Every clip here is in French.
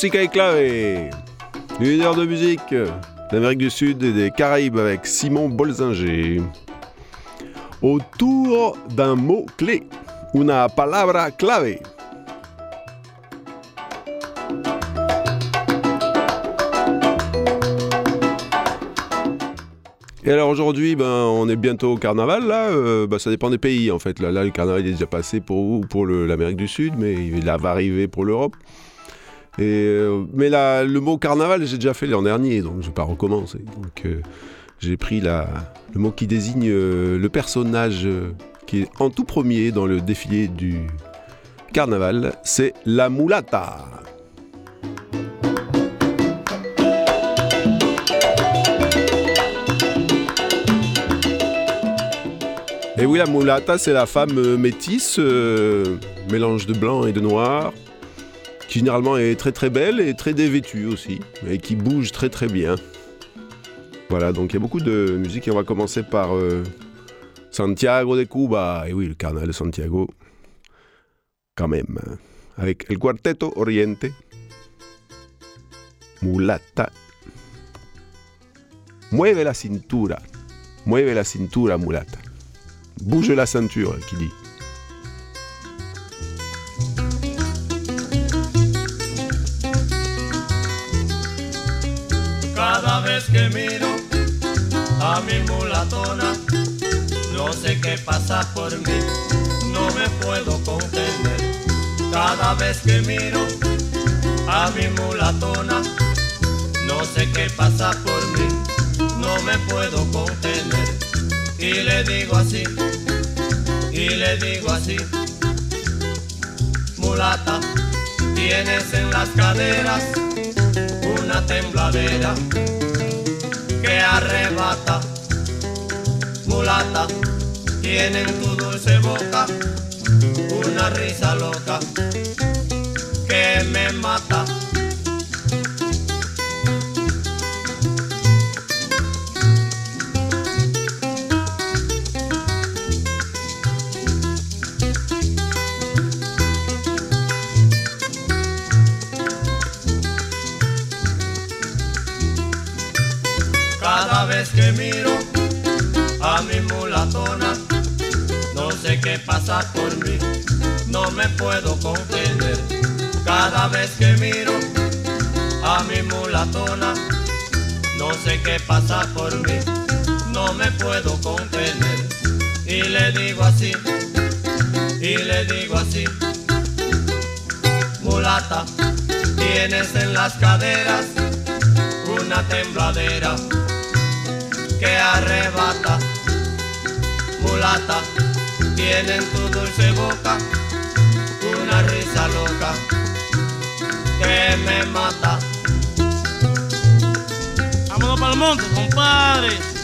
Musica y clave. Une heure de musique d'Amérique du Sud et des Caraïbes avec Simon Bolzinger. Autour d'un mot clé, una palabra clave. Et alors aujourd'hui, ben, on est bientôt au carnaval, là, euh, ben, ça dépend des pays en fait. Là, là le carnaval est déjà passé pour, pour l'Amérique du Sud, mais il va arriver pour l'Europe. Euh, mais le mot carnaval, j'ai déjà fait l'an dernier, donc je ne vais pas recommencer. Donc euh, j'ai pris le mot qui désigne le personnage qui est en tout premier dans le défilé du carnaval, c'est la mulata. Et oui, la mulata, c'est la femme euh, métisse, euh, mélange de blanc et de noir, qui généralement est très très belle et très dévêtue aussi, et qui bouge très très bien. Voilà, donc il y a beaucoup de musique et on va commencer par euh, Santiago de Cuba. Et oui, le carnaval de Santiago, quand même. Avec El Cuarteto Oriente, Mulata. Mueve la cintura, mueve la cintura, mulata. Bouge la ceinture, qui dit. Que miro a mi mulatona, no sé qué pasa por mí, no me puedo contener. Cada vez que miro a mi mulatona, no sé qué pasa por mí, no me puedo contener y le digo así, y le digo así, mulata, tienes en las caderas una tembladera que arrebata, mulata, tiene en tu dulce boca una risa loca que me mata. Pasa por mí, no me puedo contener. Cada vez que miro a mi mulatona, no sé qué pasa por mí, no me puedo contener. Y le digo así, y le digo así, mulata, tienes en las caderas una tembladera que arrebata. Mulata, tiene en tu dulce boca una risa loca que me mata. Vámonos para el monte, compadre.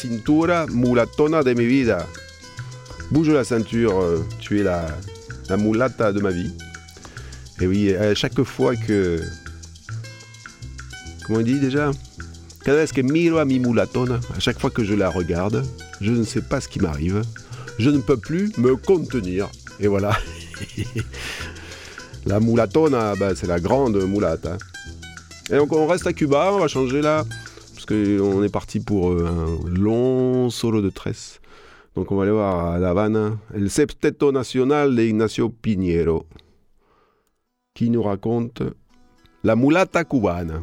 Cintura, mulatona de mi vida. Bouge la ceinture, euh, tu es la, la mulata de ma vie. Et oui, à chaque fois que. Comment on dit déjà? Cada vez que miro a mi à chaque fois que je la regarde, je ne sais pas ce qui m'arrive. Je ne peux plus me contenir. Et voilà. la mulatona, bah, c'est la grande hein. Et donc on reste à Cuba, on va changer là, parce qu'on est parti pour euh, un long solo de tresse. Donc on va aller voir à La Habana, el septeto nacional de Ignacio Piñero, qui nous raconte la mulata cubana.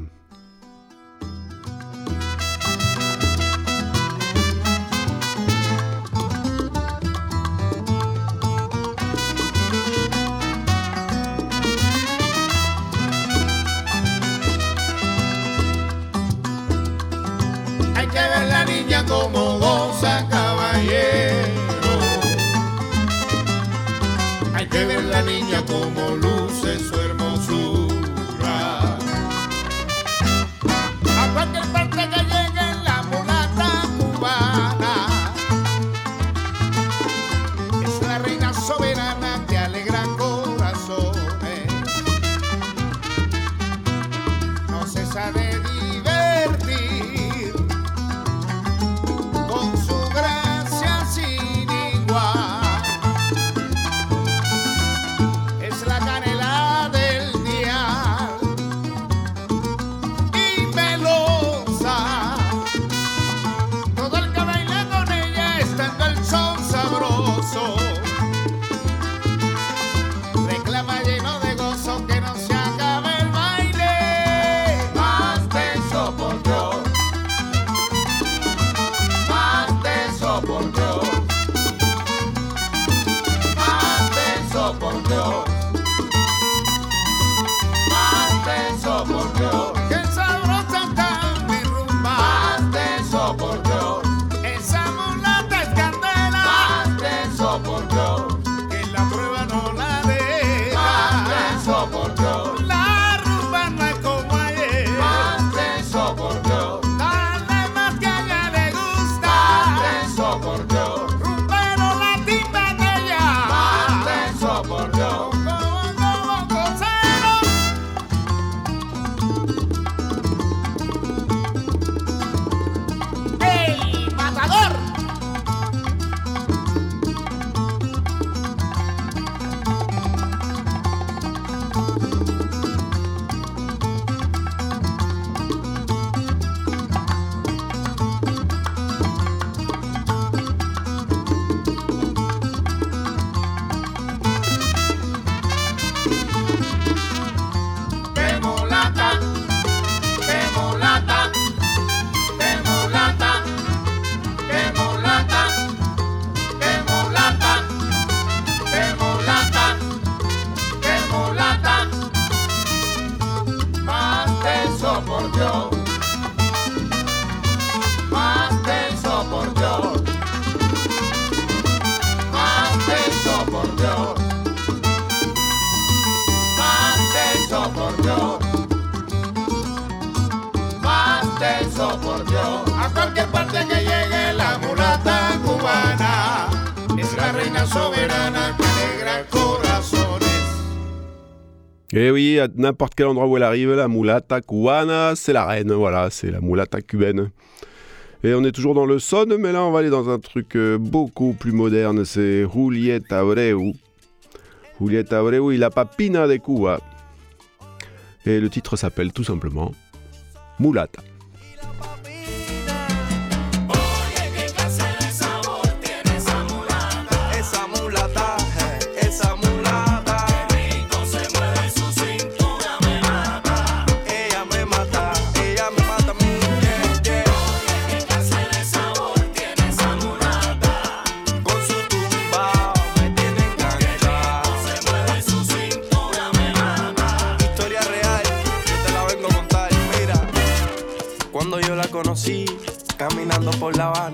Et oui, à n'importe quel endroit où elle arrive, la mulata cubana, c'est la reine, voilà, c'est la mulata cubaine. Et on est toujours dans le son, mais là on va aller dans un truc euh, beaucoup plus moderne, c'est Julieta Abreu. Julieta Abreu y la papina de Cuba. Et le titre s'appelle tout simplement Mulata. Por La Habana,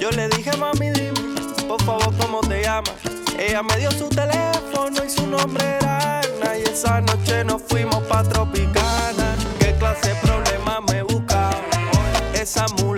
yo le dije, mami, dime, por favor, ¿cómo te llamas? Ella me dio su teléfono y su nombre era Ana. Y esa noche nos fuimos pa' Tropicana. ¿Qué clase de problema me buscaba? Esa mulata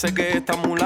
Sé que esta mujer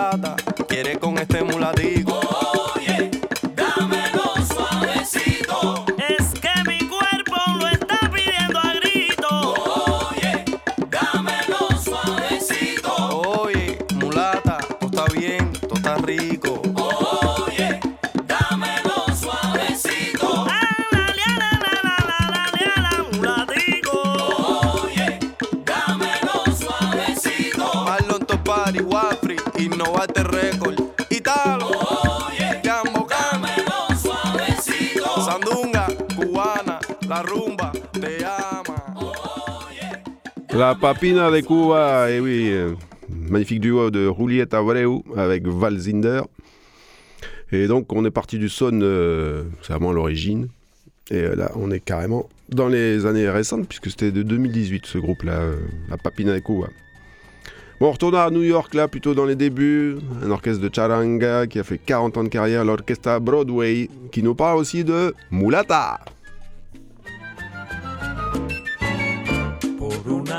Papina de Cuba, et oui, euh, magnifique duo de Julieta Abreu avec Val Zinder. Et donc, on est parti du son, euh, c'est vraiment l'origine. Et euh, là, on est carrément dans les années récentes, puisque c'était de 2018 ce groupe-là, la Papina de Cuba. Bon, on retourne à New York, là, plutôt dans les débuts. Un orchestre de charanga qui a fait 40 ans de carrière, l'orchestre Broadway, qui nous parle aussi de Mulata.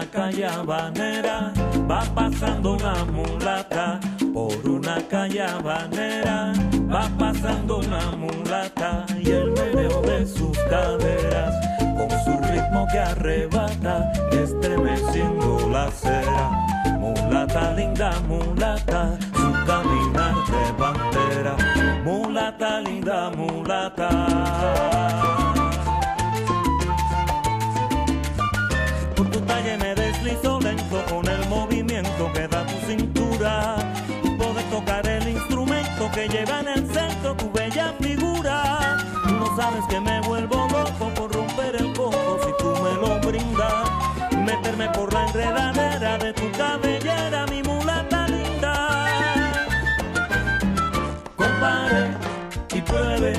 Una calle habanera va pasando una mulata. Por una calle habanera va pasando una mulata. Y el meneo de sus caderas con su ritmo que arrebata, estremeciendo la acera. Mulata linda, mulata, su caminar de bandera. Mulata linda, mulata. Lleva en el centro tu bella figura. No sabes que me vuelvo loco por romper el coco si tú me lo brindas. Meterme por la enredadera de tu cabellera, mi mulata linda. Compare y pruebe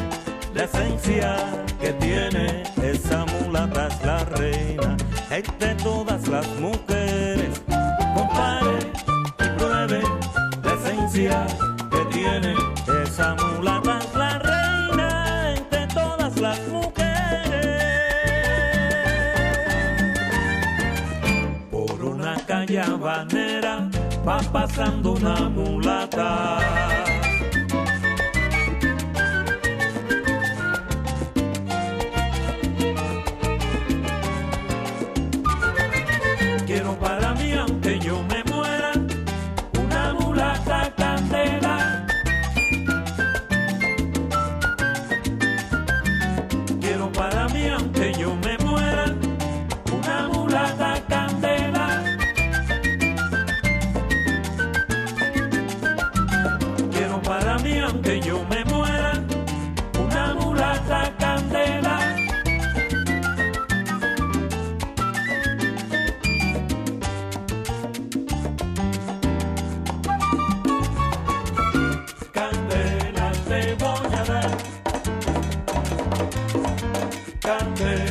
la esencia que tiene esa mulata es la reina entre todas las mujeres. Habanera va pasando una mulata. man.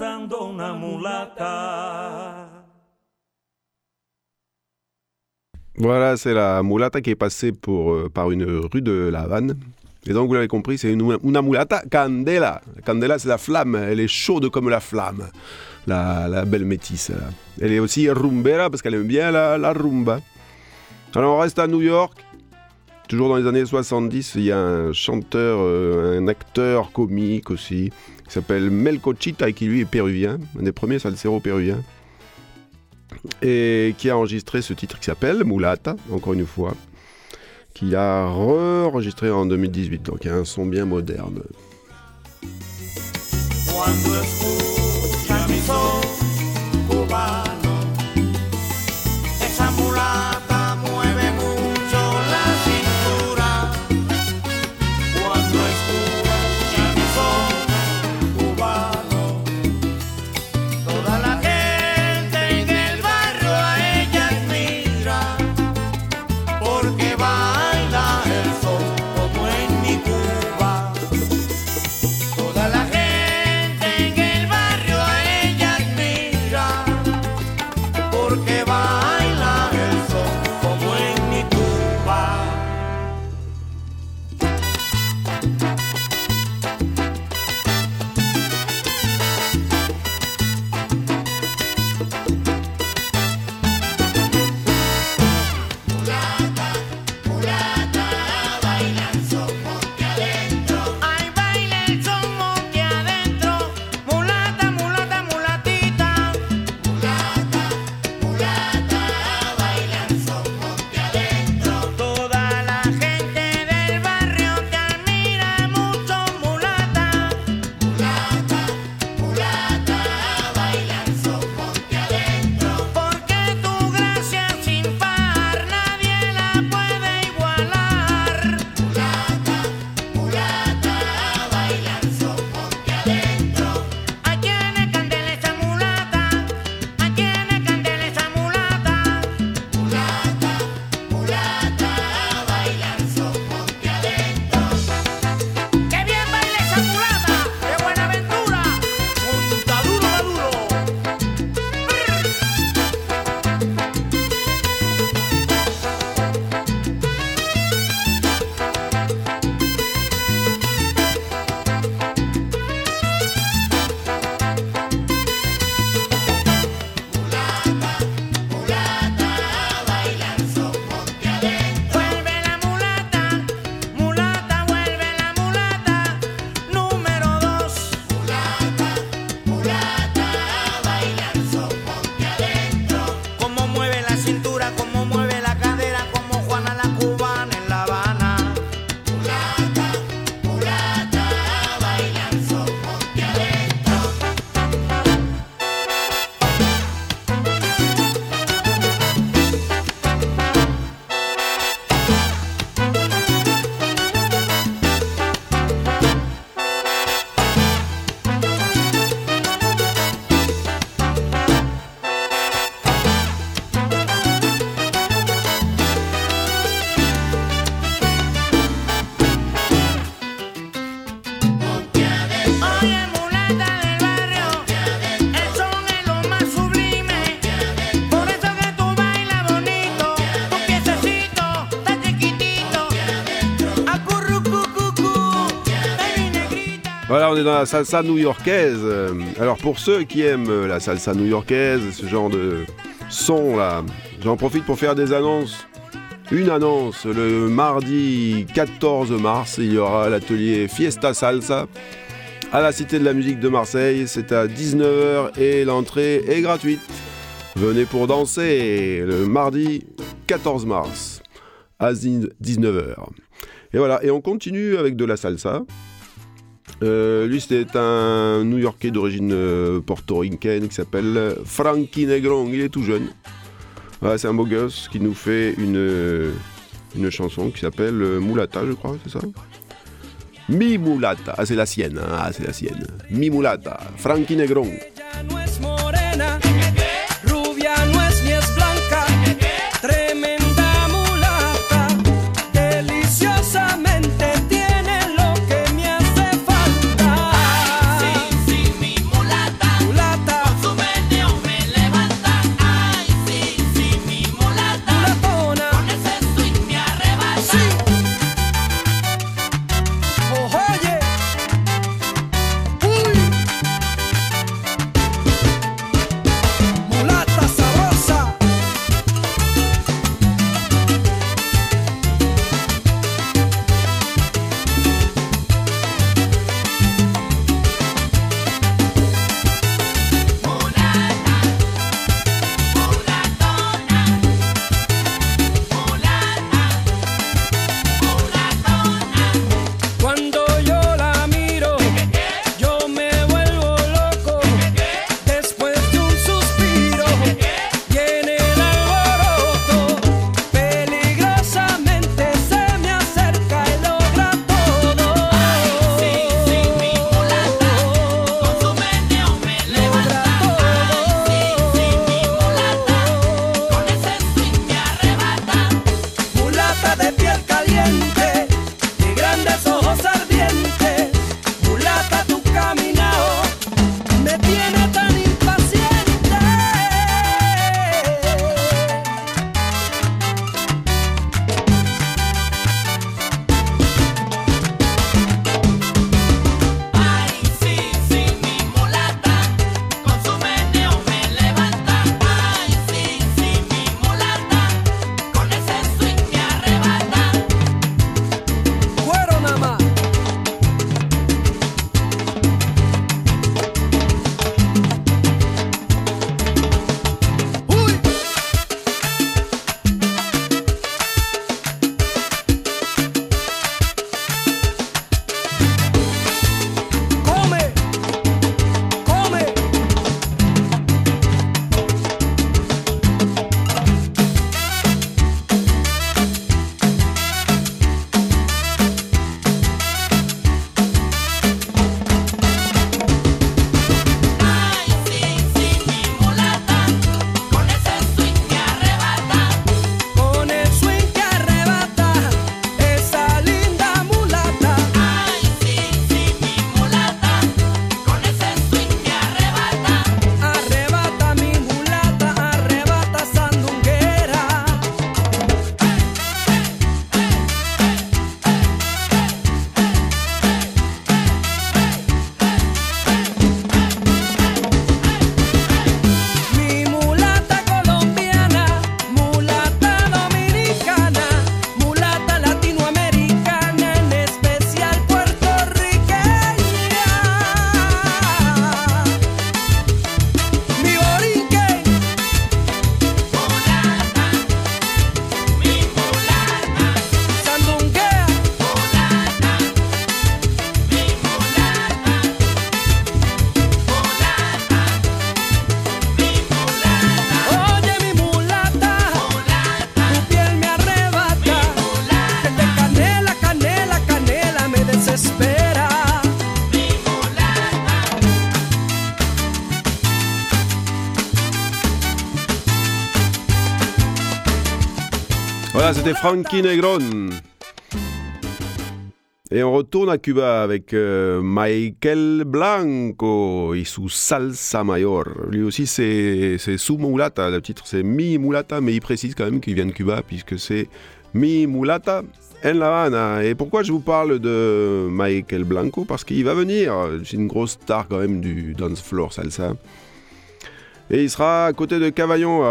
Una mulata. Voilà, c'est la mulata qui est passée pour, euh, par une rue de La Havane. Et donc, vous l'avez compris, c'est une, una mulata candela. Candela, c'est la flamme. Elle est chaude comme la flamme, la, belle métisse. Elle est aussi rumbera parce qu'elle aime bien la, la rumba. Alors, on reste à New York. Toujours dans les années 70, il y a un chanteur, euh, un acteur comique aussi, qui s'appelle Melcochita et qui lui est péruvien, un des premiers salseros péruviens et qui a enregistré ce titre qui s'appelle Mulata, encore une fois, qu'il a re-enregistré en 2018, donc il y a un son bien moderne. La salsa new-yorkaise. Euh, Alors pour ceux qui aiment euh, la salsa new-yorkaise, ce genre de son là, j'en profite pour faire des annonces. Une annonce, le mardi 14 mars, il y aura l'atelier Fiesta Salsa à la Cité de la Musique de Marseille. C'est à 19h et l'entrée est gratuite. Venez pour danser le mardi 14 mars à 19h. Et voilà, et on continue avec de la salsa. Euh, lui, c'était un New-Yorkais d'origine euh, portoricaine qui s'appelle Frankie Negron. Il est tout jeune. Voilà, c'est un beau gosse qui nous fait une, euh, une chanson qui s'appelle Mulata, je crois, c'est ça? Mi Mulata. Ah, c'est la sienne. hein. Ah, c'est la sienne. Mi Mulata. Frankie Negron. C'était Frankie Negron. Et on retourne à Cuba avec euh, Michael Blanco et su Salsa Mayor. Lui aussi, c'est Su Mulata. Le titre, c'est Mi Mulata, mais il précise quand même qu'il vient de Cuba, puisque c'est Mi Mulata en La Habana. Et pourquoi je vous parle de Michael Blanco? Parce qu'il va venir. C'est une grosse star quand même du dance floor salsa. Et il sera à côté de Cavaillon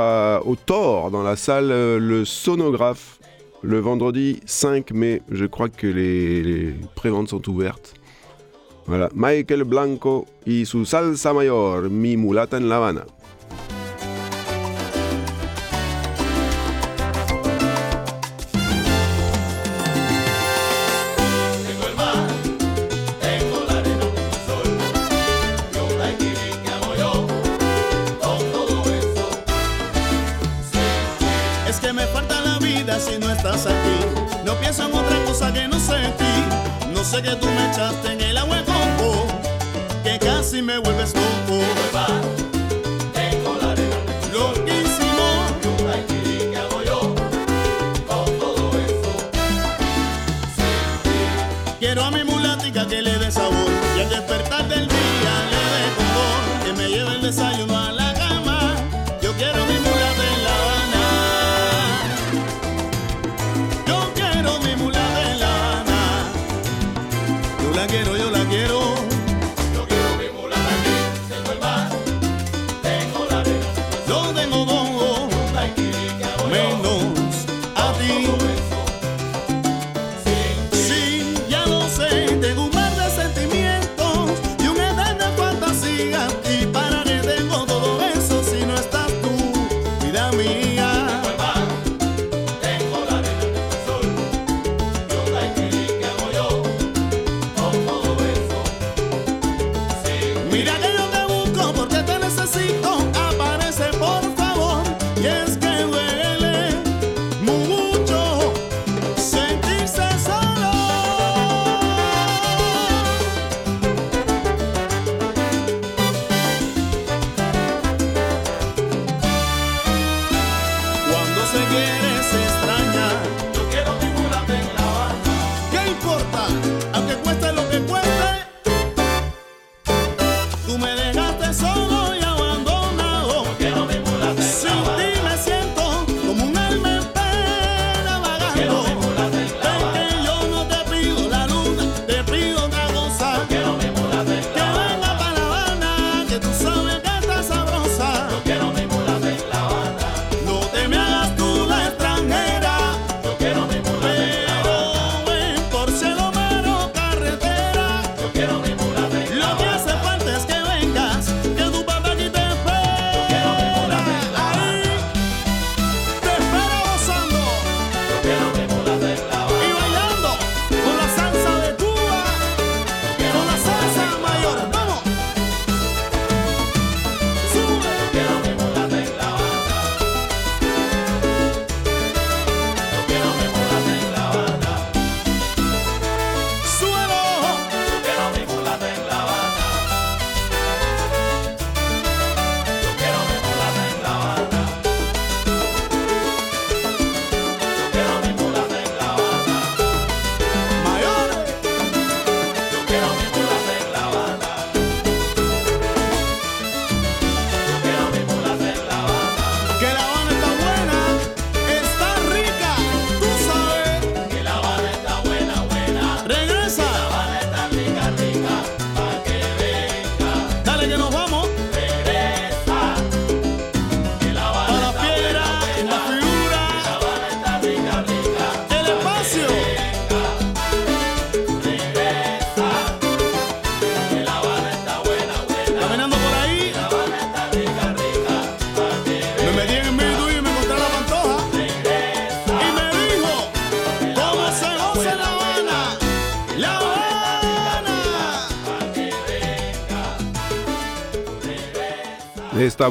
au Thor, dans la salle euh, Le Sonographe, le vendredi 5 mai. Je crois que les, les préventes sont ouvertes. Voilà, Michael Blanco y su salsa mayor, mi mulata en La Habana. despertar del día.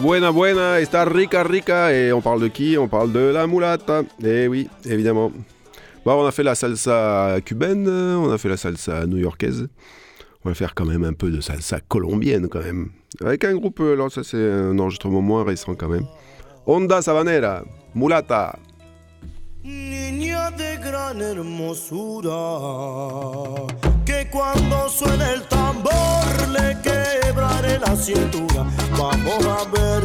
buena, buena, está rica, rica. Et on parle de qui? On parle de la moulata. Eh oui, évidemment. Bah, on a fait la salsa cubaine, on a fait la salsa new-yorkaise. On va faire quand même un peu de salsa colombienne, quand même. Avec un groupe, euh, alors ça c'est un enregistrement moins récent, quand même. Onda Sabanera, Mulata. Niña de gran hermosura, que cuando suena el tambor le quebra. cintura. Vamos a ver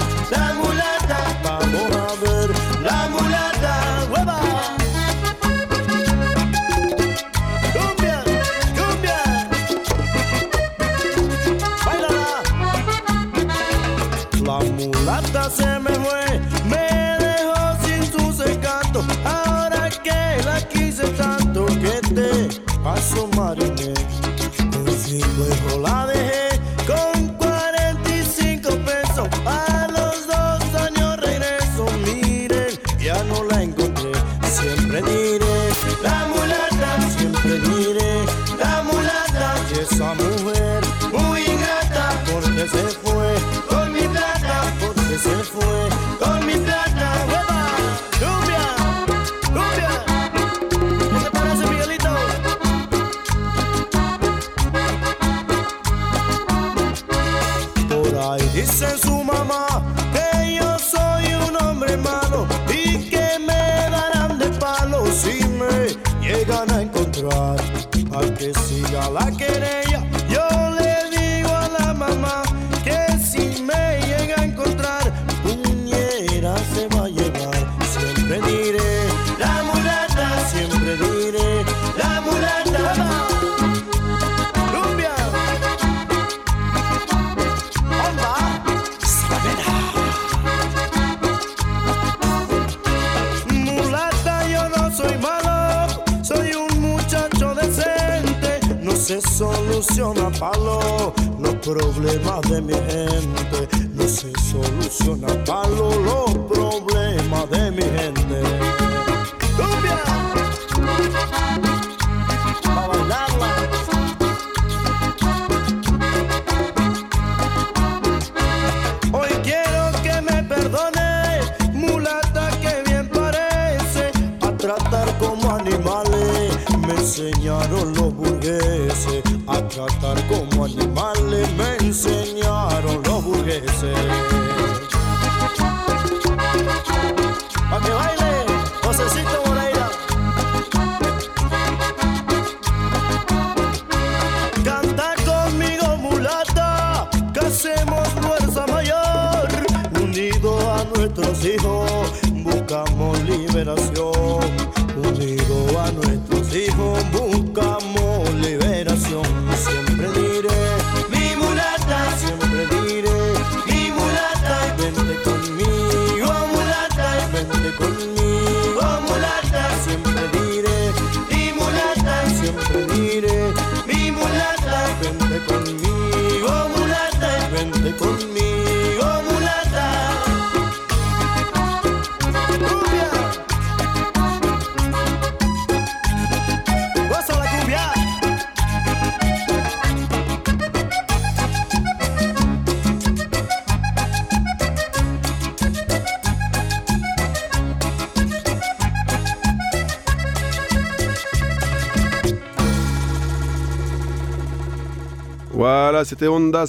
c'était Onda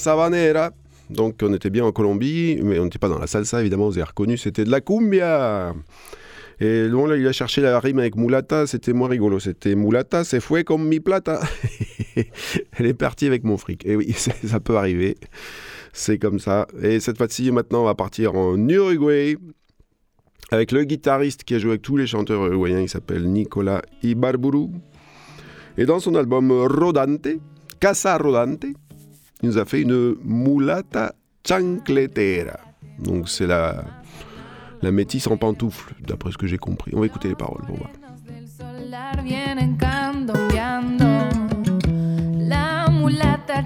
Donc on était bien en Colombie, mais on n'était pas dans la salsa, évidemment, vous avez reconnu, c'était de la cumbia. Et bon, là, il a cherché la rime avec Mulata, c'était moins rigolo. C'était Mulata, c'est fouet comme mi plata. Elle est partie avec mon fric. Et oui, ça peut arriver. C'est comme ça. Et cette fois-ci, maintenant, on va partir en Uruguay avec le guitariste qui a joué avec tous les chanteurs uruguayens. Il s'appelle Nicolas Ibarburu. Et dans son album Rodante, Casa Rodante, il nous a fait une mulata chancletera. Donc c'est la, la métisse en pantoufle, d'après ce que j'ai compris. On va écouter les paroles pour voir. La mulata.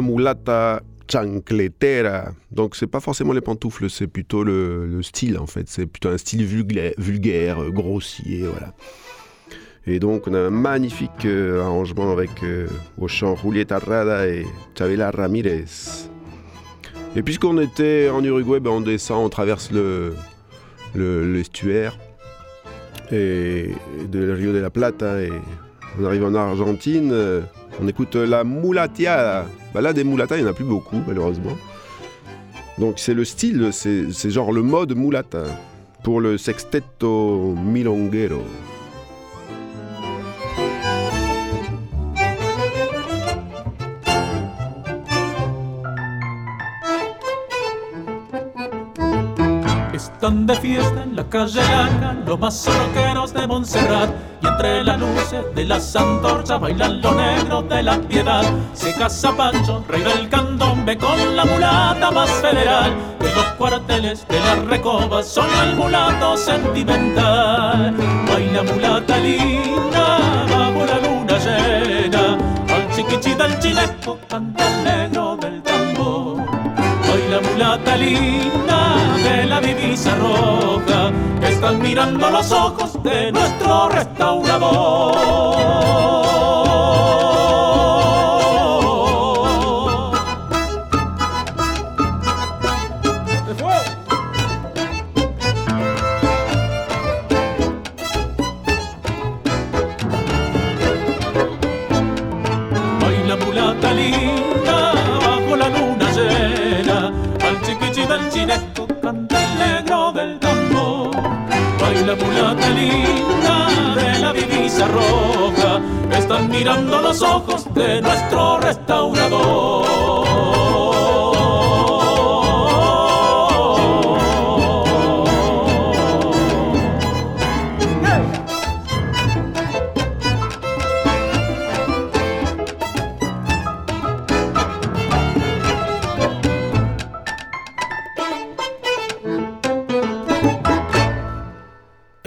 Mulata chancletera. Donc c'est pas forcément les pantoufles, c'est plutôt le, le style en fait. C'est plutôt un style vulgaire, grossier, voilà. Et donc on a un magnifique euh, arrangement avec euh, au Julieta Rada et Chavela Ramirez. Et puisqu'on était en Uruguay, ben on descend, on traverse le le- l'estuaire et de Rio de la Plata et on arrive en Argentine. On écoute la mulatia. Bah là, des mulatas, il n'y en a plus beaucoup, malheureusement. Donc c'est le style, c'est genre le mode mulata pour le sextetto milonguero. Y entre las luces de las antorchas bailan los negros de la piedad. Se casa Pancho, rey del candombe con la mulata más federal. Que los cuarteles de la recoba son el mulato sentimental. Baila mulata linda bajo la luna llena. Al chiquichi del chileco canta el negro mulata linda de la divisa roja están mirando los ojos de nuestro restaurador. Divisa roja Están mirando los ojos de nuestro restaurador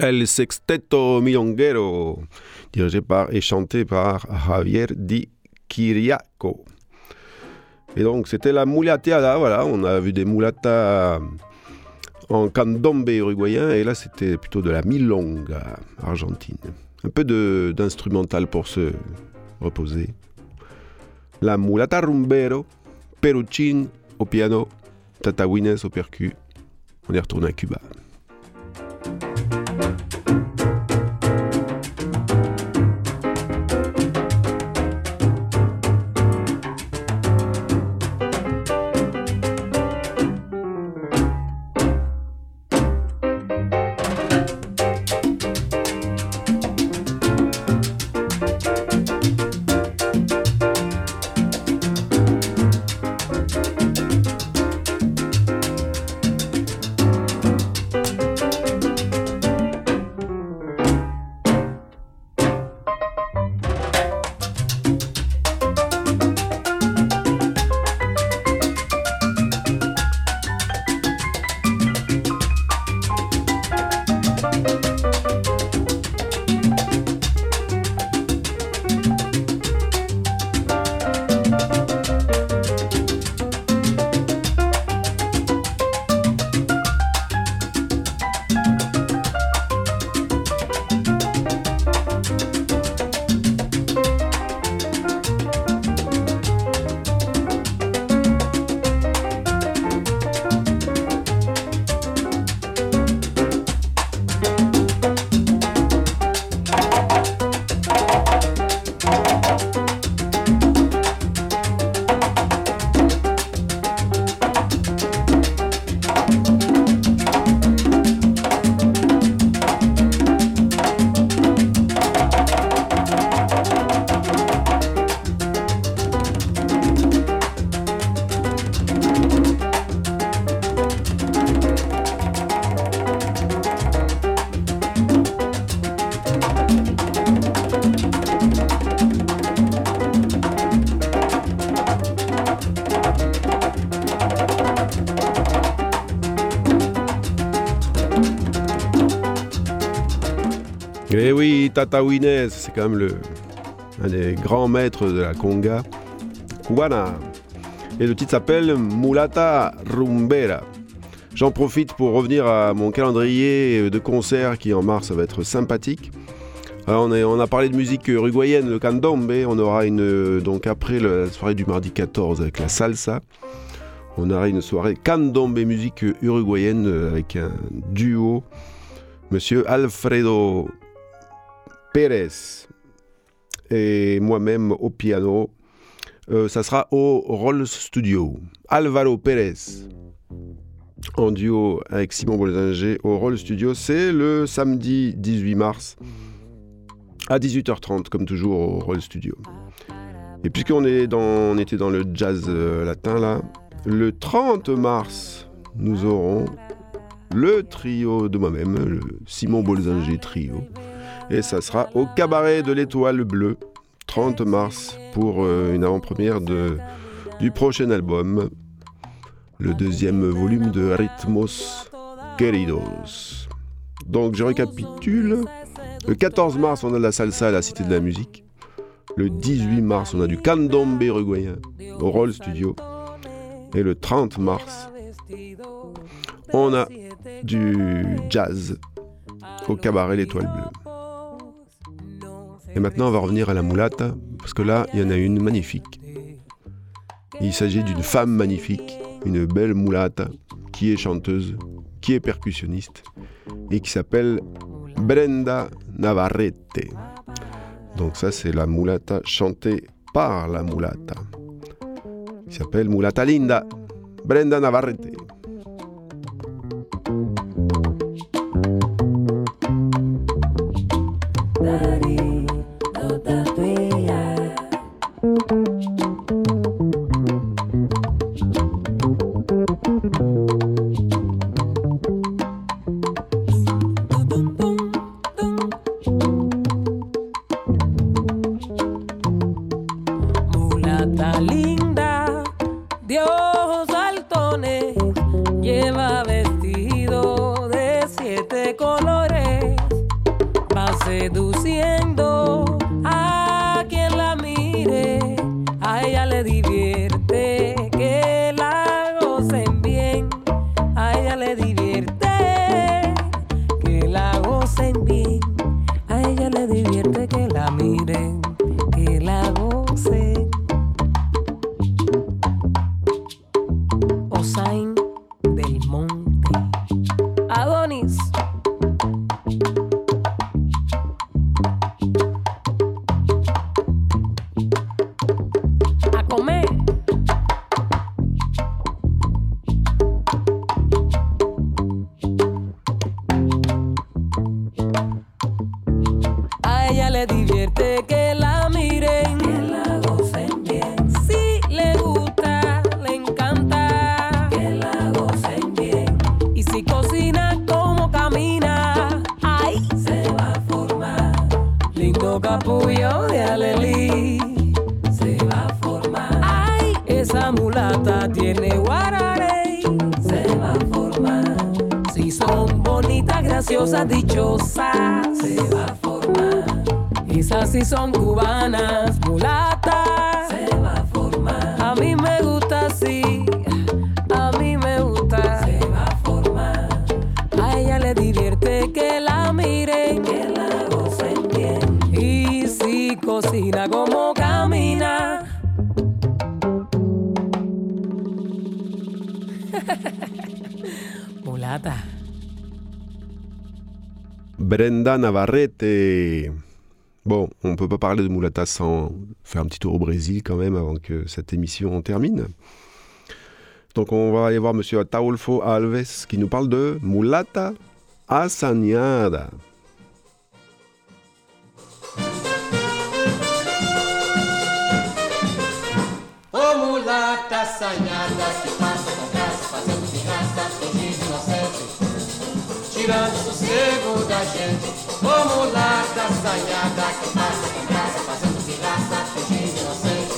El Sexteto Milonguero, dirigé par et chanté par Javier Di Kiriaco. Et donc c'était la mulateada, voilà, on a vu des mulatas en candombe uruguayen, et là c'était plutôt de la milonga argentine. Un peu d'instrumental pour se reposer. La mulata rumbero, Peruchin au piano, Tatawines au percu. On est retourné à Cuba. Eh oui, Tata Winez, c'est quand même le, un des grands maîtres de la conga cubana. Et le titre s'appelle Mulata Rumbera. J'en profite pour revenir à mon calendrier de concerts qui en mars va être sympathique. Alors on, est- on a parlé de musique uruguayenne, le candombe. On aura une donc après la soirée du mardi 14 avec la salsa. On aura une soirée candombe musique uruguayenne avec un duo, Monsieur Alfredo Pérez et moi-même au piano. Euh, ça sera au Roll Studio. Alvaro Pérez en duo avec Simon Bolzinger au Roll Studio. C'est le samedi 18 mars à 18h30, comme toujours au Roll Studio. Et puisqu'on est dans, était dans le jazz euh, latin là, le 30 mars, nous aurons le trio de moi-même, le Simon Bolzinger Trio. Et ça sera au cabaret de l'Étoile Bleue, 30 mars, pour euh, une avant-première du prochain album, le deuxième volume de Ritmos Queridos. Donc je récapitule. Le 14 mars, on a de la salsa à la Cité de la Musique. Le 18 mars, on a du candombe uruguayen au Roll Studio. Et le 30 mars, on a du jazz au cabaret L'Étoile Bleue. Et maintenant, on va revenir à la moulata, parce que là, il y en a une magnifique. Il s'agit d'une femme magnifique, une belle moulata, qui est chanteuse, qui est percussionniste, et qui s'appelle Brenda Navarrete. Donc ça, c'est la moulata chantée par la moulata, qui s'appelle Mulata Linda, Brenda Navarrete. Ella le divierte que la gocen bien, a ella le divierte que la miren, Navarrete. Bon, on peut pas parler de Mulata sans faire un petit tour au Brésil quand même avant que cette émission termine. Donc on va aller voir Monsieur Ataulfo Alves qui nous parle de Mulata Assagnada. Ô mulata assanhada que tirando o sossego da gente. Ô mulata assanhada que passa com graça, fazendo pirraça, fingindo inocente,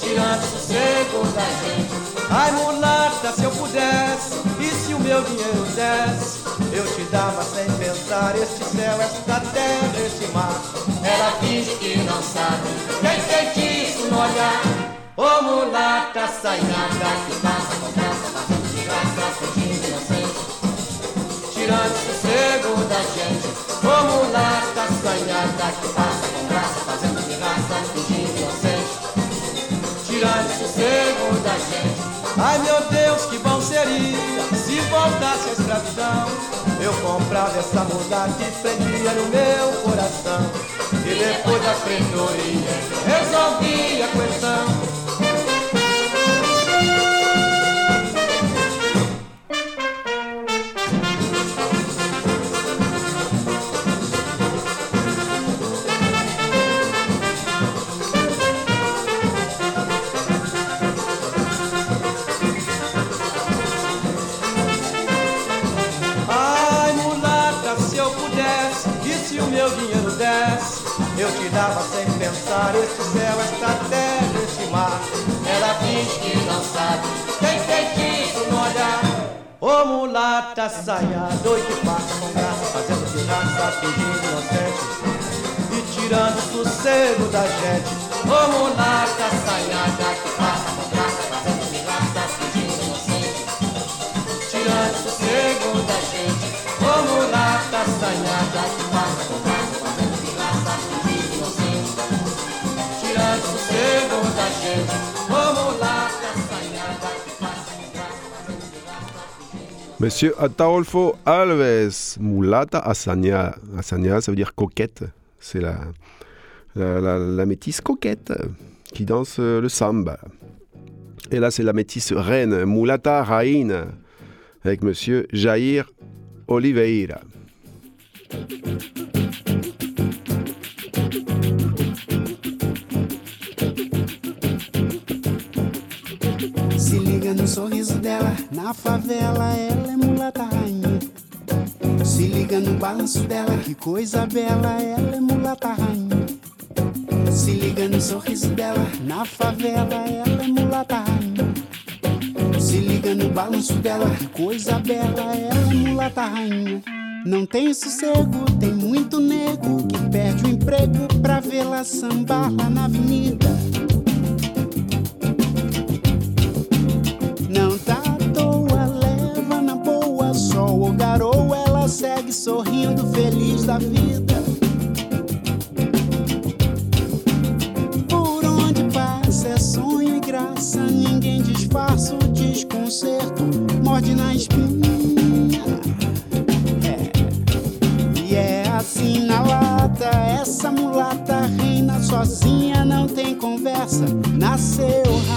tirando o sossego da gente. Ai mulata, se eu pudesse, e se o meu dinheiro desse, eu te dava sem pensar este céu, esta terra, este mar. Ela finge que não sabe, tem feitiço no olhar. Ô mulata assanhada que passa com graça, fazendo graça, fingindo inocente, tirando sossego da gente. Ô mulata assanhada que passa com graça, fazendo graça, fingindo inocente, tirando sossego da gente. Ai meu Deus, que bom seria se voltasse a escravidão. Eu comprava essa mulata que prendia no meu coração. E depois da pretoria resolvi a questão. Dava sem pensar este céu, esta terra, este mar. Ela finge que não sabe, tem feitiço no olhar. Ô mulata, saia, doido passa com graça, fazendo de graça, fingindo inocente e tirando o sossego da gente. Ô mulata, saia, Monsieur Ataolfo Alves, mulata Asania. Asania, ça veut dire coquette. C'est la, la, la- métisse coquette qui danse euh, le samba. Et là, c'est la métisse reine, mulata Rain, avec monsieur Jair Oliveira. No sorriso dela, na favela ela é mulata rainha. Se liga no balanço dela, que coisa bela, ela é mulata rainha. Se liga no sorriso dela, na favela ela é mulata rainha. Se liga no balanço dela, que coisa bela, ela é mulata rainha. Não tem sossego, tem muito nego que perde o emprego pra vê-la sambar lá na avenida. Sorrindo, feliz da vida. Por onde passa é sonho e graça, ninguém disfarça o desconcerto, morde na espinha. É. E é assim na lata, essa mulata reina sozinha, não tem conversa, nasceu rainha.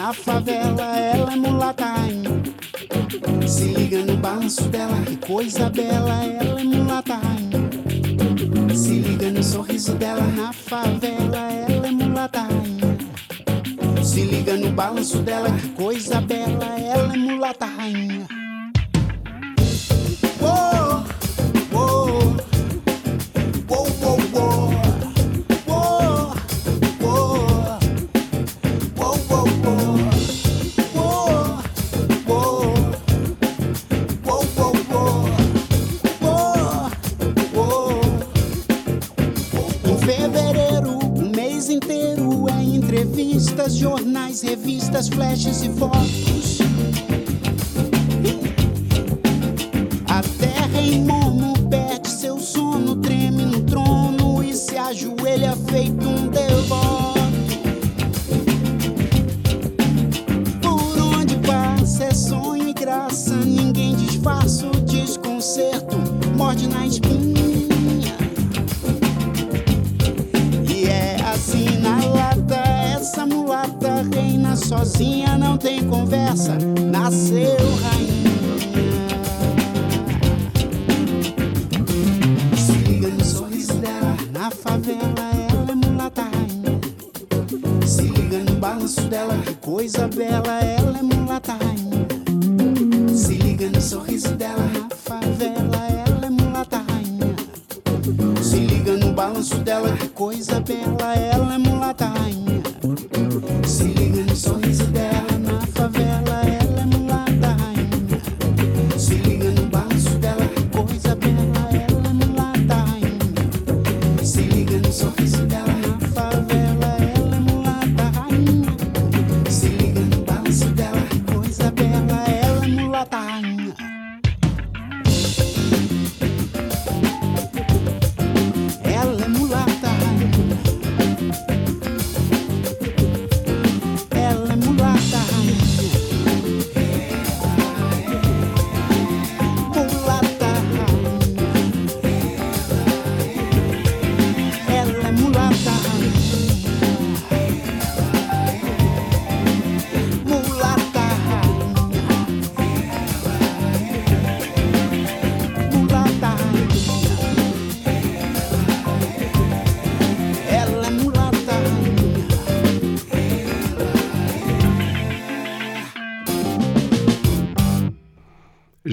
Na favela ela é mulata rainha. Se liga no balanço dela, que coisa bela, ela é mulata rainha. Se liga no sorriso dela, na favela ela é mulata rainha. Se liga no balanço dela, que coisa bela, ela é mulata rainha.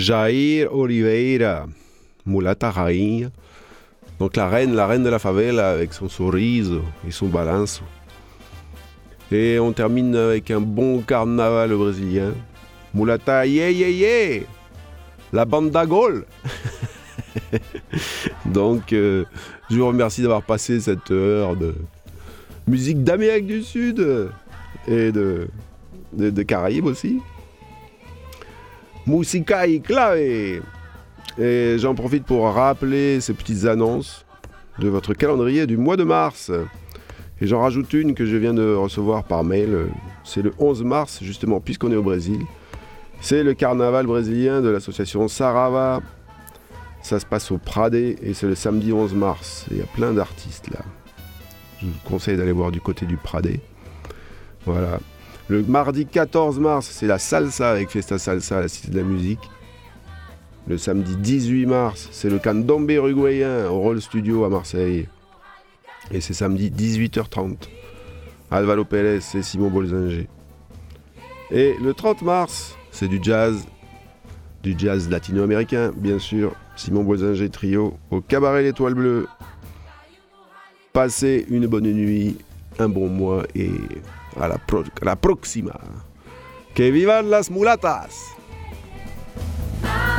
Jair Oliveira, mulata rainha. Donc la reine, la reine de la favela avec son sorriso et son balanço. Et on termine avec un bon carnaval brésilien. Mulata, yeah, yeah, yeah La banda gol Donc, euh, je vous remercie d'avoir passé cette heure de musique d'Amérique du Sud et de, de, de Caraïbes aussi. Musica y clave Et j'en profite pour rappeler ces petites annonces de votre calendrier du mois de mars. Et j'en rajoute une que je viens de recevoir par mail. C'est le 11 mars, justement, puisqu'on est au Brésil. C'est le carnaval brésilien de l'association Sarava. Ça se passe au Pradé et c'est le samedi 11 mars. Il y a plein d'artistes là. Je vous conseille d'aller voir du côté du Pradé. Voilà. Le mardi 14 mars, c'est la salsa avec Festa Salsa à la Cité de la Musique. Le samedi 18 mars, c'est le candombe uruguayen au Roll Studio à Marseille. Et c'est samedi 18h30. Alvaro Pérez et Simon Bolzinger. Et le 30 mars, c'est du jazz. Du jazz latino-américain, bien sûr. Simon Bolzinger Trio au Cabaret L'Étoile Bleue. Passez une bonne nuit, un bon mois et a la, pro, a la próxima. Que vivan las mulatas. Ah.